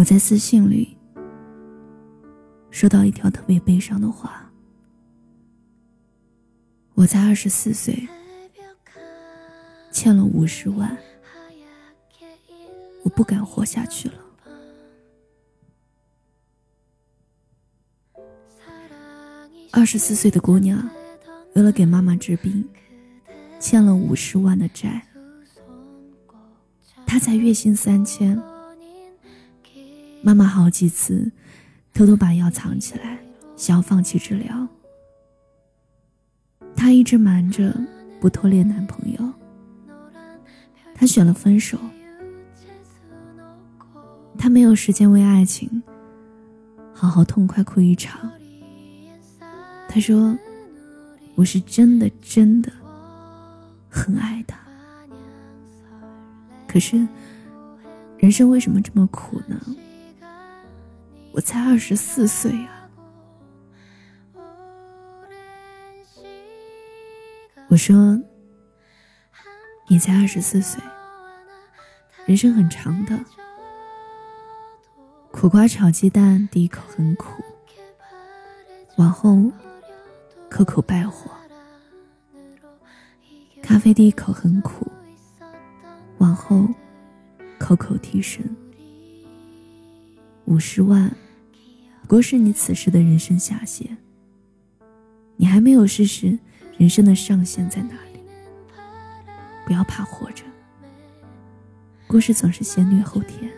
我在私信里收到一条特别悲伤的话。我才二十四岁，欠了五十万，我不敢活下去了。二十四岁的姑娘，为了给妈妈治病，欠了五十万的债。她才月薪三千，妈妈好几次偷偷把药藏起来，想要放弃治疗。她一直瞒着不拖累男朋友，她选了分手。她没有时间为爱情好好痛快哭一场。他说：“我是真的真的很爱他，可是人生为什么这么苦呢？我才二十四岁啊！”我说：“你才二十四岁，人生很长的，苦瓜炒鸡蛋第一口很苦，往后。”口口败火，咖啡第一口很苦，往后口口提神。五十万，不过是你此时的人生下限。你还没有试试人生的上限在哪里。不要怕活着，故事总是先虐后甜。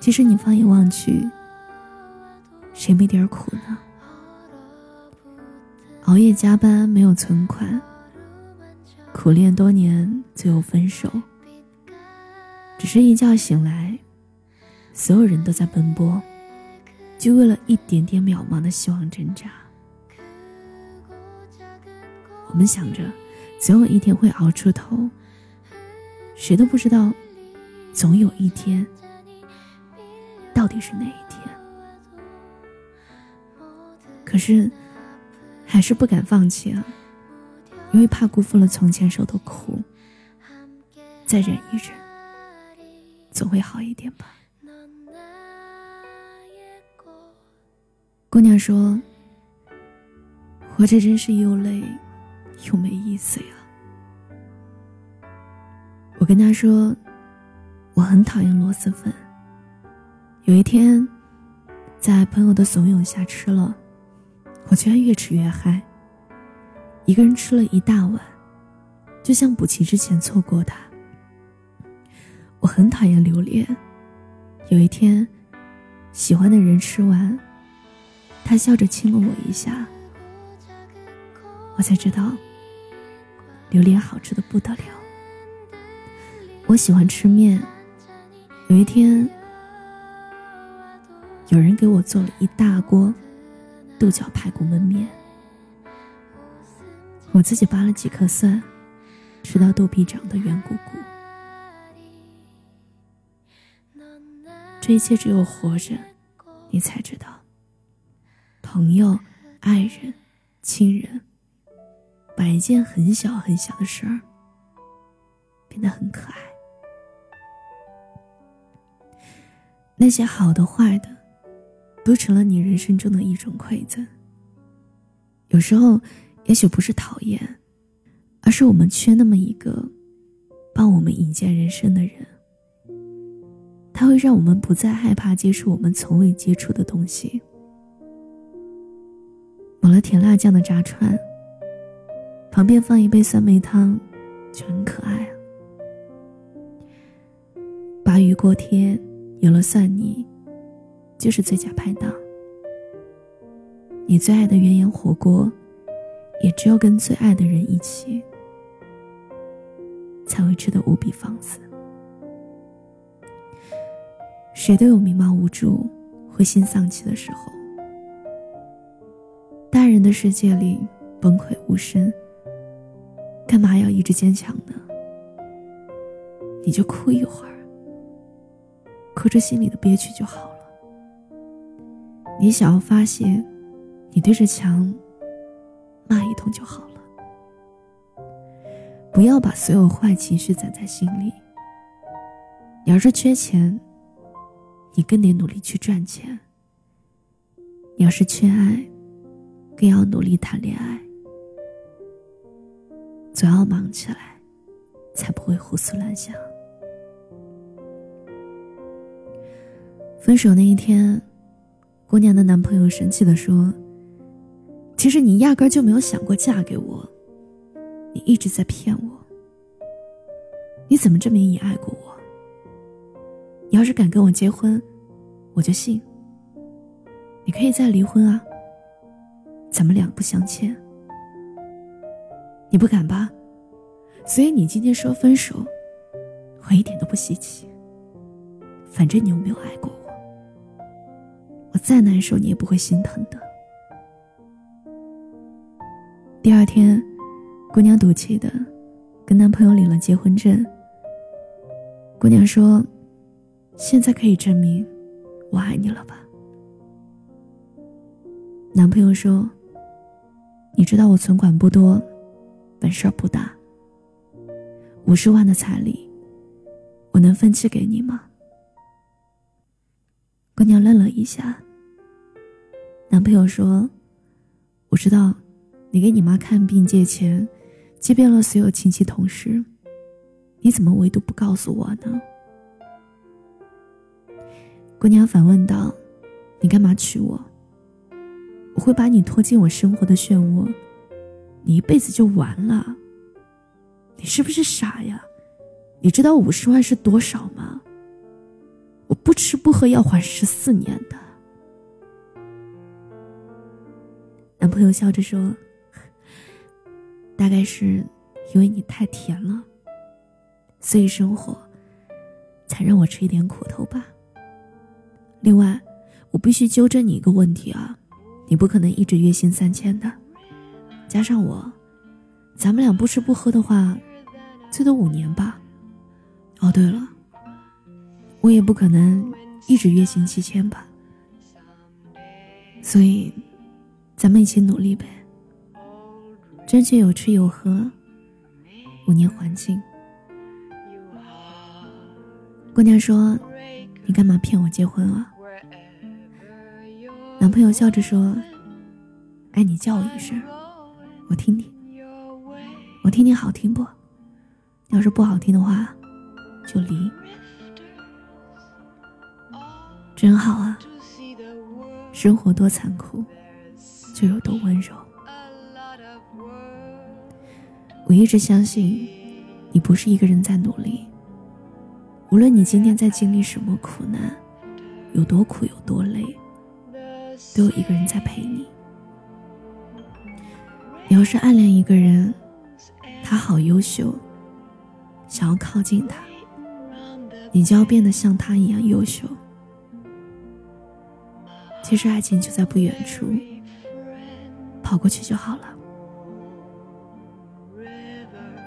其实你放眼望去，谁没点苦呢？熬夜加班没有存款，苦恋多年最后分手。只是一觉醒来，所有人都在奔波，就为了一点点渺茫的希望挣扎。我们想着总有一天会熬出头，谁都不知道总有一天到底是哪一天。可是。还是不敢放弃啊，因为怕辜负了从前受的苦。再忍一忍，总会好一点吧。姑娘说：“活着真是又累又没意思呀。”我跟她说：“我很讨厌螺蛳粉。有一天，在朋友的怂恿下吃了。”我居然越吃越嗨，一个人吃了一大碗，就像补齐之前错过它。我很讨厌榴莲，有一天，喜欢的人吃完，他笑着亲了我一下，我才知道，榴莲好吃的不得了。我喜欢吃面，有一天，有人给我做了一大锅。豆角排骨焖面，我自己扒了几颗蒜，吃到肚皮长得圆鼓鼓。这一切只有活着，你才知道。朋友、爱人、亲人，把一件很小很小的事儿变得很可爱。那些好的、坏的。都成了你人生中的一种馈赠。有时候，也许不是讨厌，而是我们缺那么一个帮我们引荐人生的人。他会让我们不再害怕接触我们从未接触的东西。抹了甜辣酱的炸串，旁边放一杯酸梅汤，就很可爱啊。鲅鱼锅贴有了蒜泥。就是最佳拍档。你最爱的鸳鸯火锅，也只有跟最爱的人一起，才会吃得无比放肆。谁都有迷茫无助、灰心丧气的时候。人的世界里崩溃无声，干嘛要一直坚强呢？你就哭一会儿，哭着心里的憋屈就好了。你想要发泄，你对着墙骂一通就好了。不要把所有坏情绪攒在心里。你要是缺钱，你更得努力去赚钱。你要是缺爱，更要努力谈恋爱，总要忙起来，才不会胡思乱想。分手那一天，姑娘的男朋友生气的说：“其实你压根就没有想过嫁给我，你一直在骗我。你怎么证明你爱过我？你要是敢跟我结婚，我就信。你可以再离婚啊，咱们两不相欠。你不敢吧？所以你今天说分手，我一点都不稀奇。反正你又没有爱过我。”我再难受，你也不会心疼的。第二天，姑娘赌气的跟男朋友领了结婚证。姑娘说：“现在可以证明我爱你了吧？”男朋友说：“你知道我存款不多，本事不大。五十万的彩礼，我能分期给你吗？”姑娘愣了一下。男朋友说：“我知道，你给你妈看病借钱，借遍了所有亲戚同事，你怎么唯独不告诉我呢？”姑娘反问道：“你干嘛娶我？我会把你拖进我生活的漩涡，你一辈子就完了。你是不是傻呀？你知道五十万是多少吗？”我不吃不喝要还十四年的。男朋友笑着说：“大概是因为你太甜了，所以生活才让我吃一点苦头吧。另外，我必须纠正你一个问题啊，你不可能一直月薪三千的，加上我，咱们俩不吃不喝的话，最多五年吧。哦，对了。”我也不可能一直月薪七千吧，所以，咱们一起努力呗，争取有吃有喝，五年还清。姑娘说：“你干嘛骗我结婚啊？”男朋友笑着说：“哎，你叫我一声，我听听，我听听好听不？要是不好听的话，就离。”真好啊！生活多残酷，就有多温柔。我一直相信，你不是一个人在努力。无论你今天在经历什么苦难，有多苦有多累，都有一个人在陪你。你要是暗恋一个人，他好优秀，想要靠近他，你就要变得像他一样优秀。其实爱情就在不远处，跑过去就好了。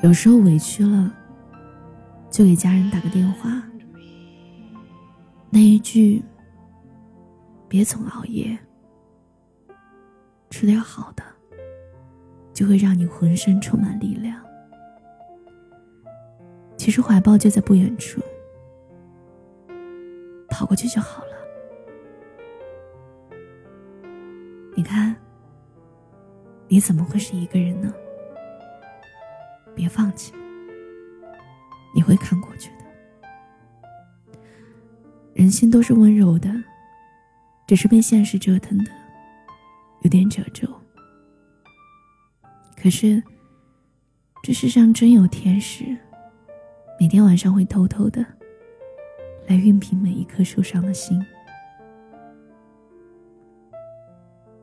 有时候委屈了，就给家人打个电话。那一句“别总熬夜，吃点好的”，就会让你浑身充满力量。其实怀抱就在不远处，跑过去就好了。你看，你怎么会是一个人呢？别放弃，你会看过去的。人心都是温柔的，只是被现实折腾的有点褶皱。可是，这世上真有天使，每天晚上会偷偷的来熨平每一颗受伤的心。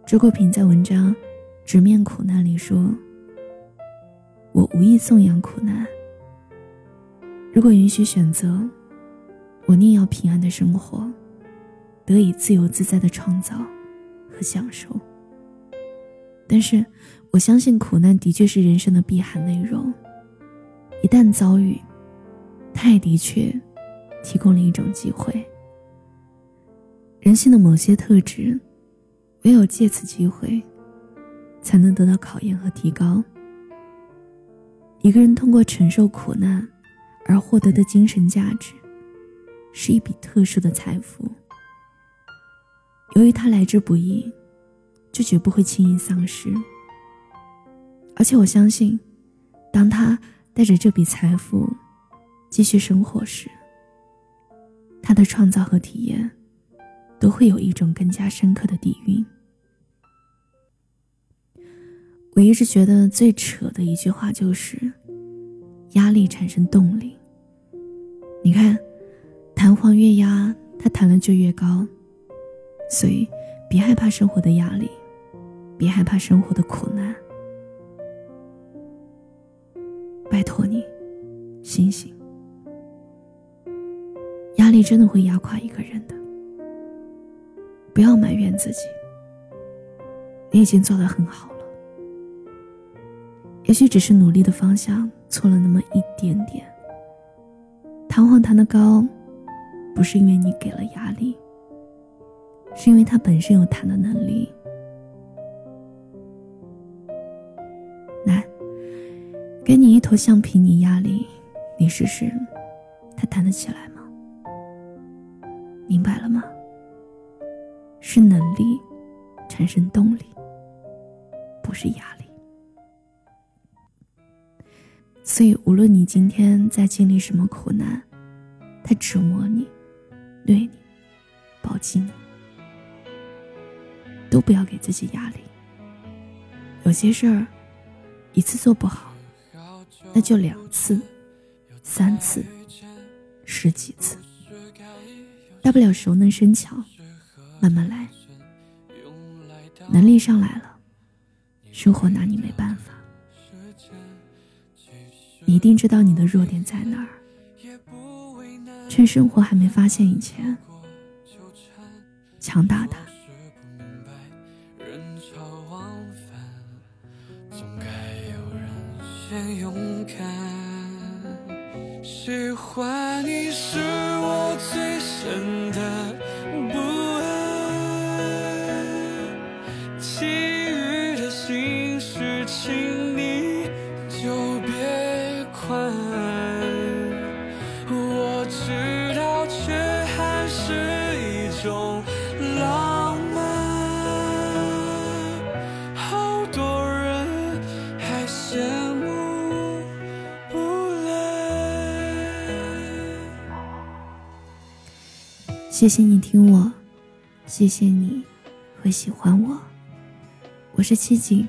周国平在文章《直面苦难》里说：“我无意颂扬苦难。如果允许选择，我宁要平安的生活，得以自由自在的创造和享受。但是，我相信苦难的确是人生的必含内容。一旦遭遇，它也的确提供了一种机会。人性的某些特质。”唯有借此机会，才能得到考验和提高。一个人通过承受苦难而获得的精神价值，是一笔特殊的财富。由于它来之不易，就绝不会轻易丧失。而且我相信，当他带着这笔财富继续生活时，他的创造和体验都会有一种更加深刻的底蕴。我一直觉得最扯的一句话就是“压力产生动力”。你看，弹簧越压，它弹的就越高。所以，别害怕生活的压力，别害怕生活的苦难。拜托你，醒醒！压力真的会压垮一个人的。不要埋怨自己，你已经做得很好了。也许只是努力的方向错了那么一点点。弹簧弹得高，不是因为你给了压力，是因为他本身有弹的能力。来，给你一头橡皮泥压力，你试试，他弹得起来吗？明白了吗？是能力产生动力，不是压力。所以，无论你今天在经历什么苦难，他折磨你、虐你、暴击你，都不要给自己压力。有些事儿，一次做不好，那就两次、三次、十几次，大不了熟能生巧，慢慢来。能力上来了，生活拿你没办法。你一定知道你的弱点在哪儿，趁生活还没发现以前，强大它。勇敢喜欢你是我最深的谢谢你听我，谢谢你会喜欢我。我是七景，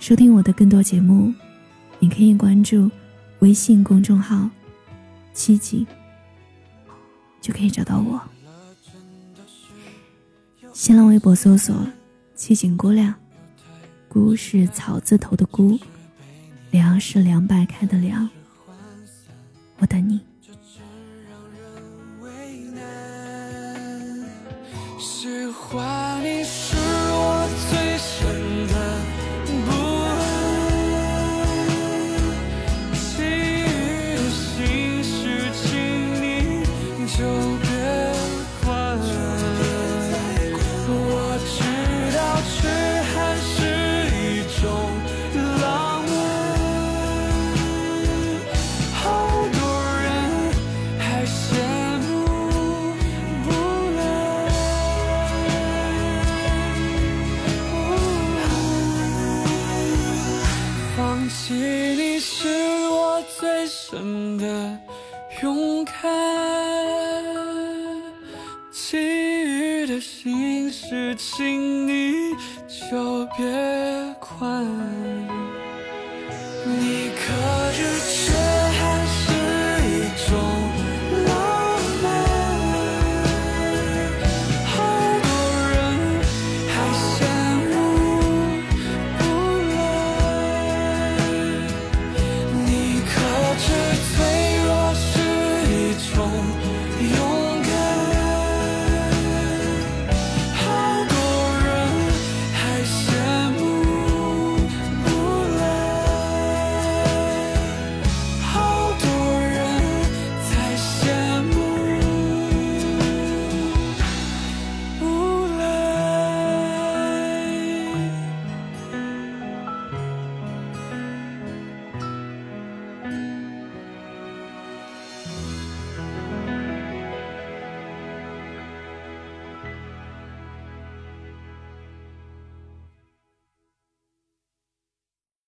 收听我的更多节目，你可以关注。微信公众号“七景”就可以找到我。新浪微博搜索“七景姑娘”，“姑”是草字头的“姑”，“凉”是凉白开的“凉”。我等你。喜欢